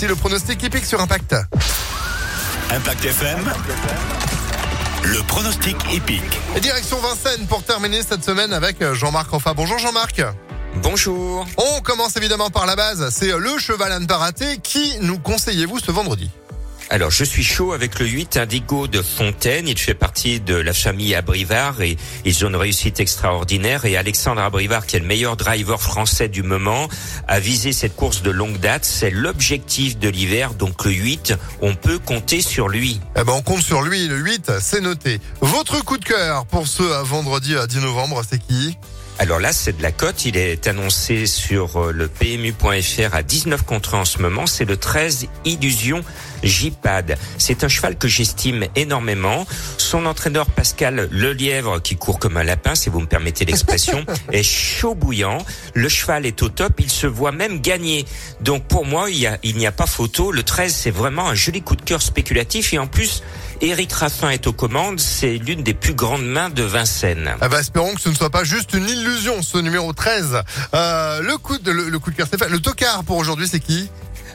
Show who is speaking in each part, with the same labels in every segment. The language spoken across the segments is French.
Speaker 1: Voici le pronostic épique sur Impact.
Speaker 2: Impact FM. Le pronostic épique.
Speaker 1: Et direction Vincennes pour terminer cette semaine avec Jean-Marc Roffa. Bonjour Jean-Marc.
Speaker 3: Bonjour.
Speaker 1: On commence évidemment par la base. C'est le cheval à ne pas rater. Qui nous conseillez-vous ce vendredi?
Speaker 3: Alors, je suis chaud avec le 8 Indigo de Fontaine. Il fait partie de la famille Abrivard et ils ont une réussite extraordinaire. Et Alexandre Abrivard, qui est le meilleur driver français du moment, a visé cette course de longue date. C'est l'objectif de l'hiver. Donc, le 8, on peut compter sur lui.
Speaker 1: Eh ben, on compte sur lui. Le 8, c'est noté. Votre coup de cœur pour ce vendredi à 10 novembre, c'est qui?
Speaker 3: Alors là, c'est de la cote. Il est annoncé sur euh, le PMU.fr à 19 contre en ce moment. C'est le 13 Illusion J-Pad. C'est un cheval que j'estime énormément. Son entraîneur Pascal Lelièvre, qui court comme un lapin, si vous me permettez l'expression, est chaud bouillant. Le cheval est au top. Il se voit même gagner. Donc pour moi, il, il n'y a pas photo. Le 13, c'est vraiment un joli coup de cœur spéculatif. Et en plus, Eric Raffin est aux commandes. C'est l'une des plus grandes mains de Vincennes.
Speaker 1: Ah bah, espérons que ce ne soit pas juste une illusion, ce numéro 13. Euh, le coup de, le, coup de cœur, Stéphane. Le tocard pour aujourd'hui, c'est qui?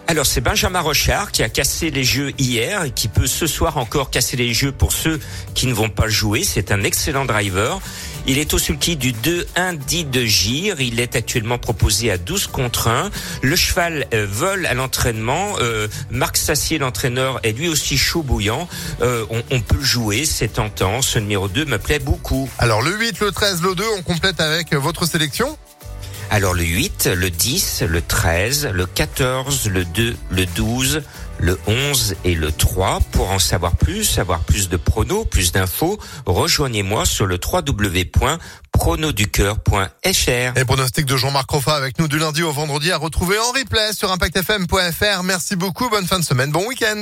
Speaker 3: Alors c'est Benjamin Rochard qui a cassé les jeux hier et qui peut ce soir encore casser les jeux pour ceux qui ne vont pas jouer. C'est un excellent driver. Il est au sulky du 2-1 dit de gire. Il est actuellement proposé à 12 contre 1. Le cheval euh, vole à l'entraînement. Euh, Marc Sassier, l'entraîneur, est lui aussi chaud bouillant. Euh, on, on, peut jouer, c'est tentant. Ce numéro 2 me plaît beaucoup.
Speaker 1: Alors le 8, le 13, le 2, on complète avec votre sélection
Speaker 3: alors le 8, le 10, le 13, le 14, le 2, le 12, le 11 et le 3. Pour en savoir plus, avoir plus de pronos, plus d'infos, rejoignez-moi sur le www.pronoducœur.fr.
Speaker 1: Et pronostic de Jean-Marc Roffa avec nous du lundi au vendredi à retrouver en replay sur impactfm.fr. Merci beaucoup, bonne fin de semaine, bon week-end.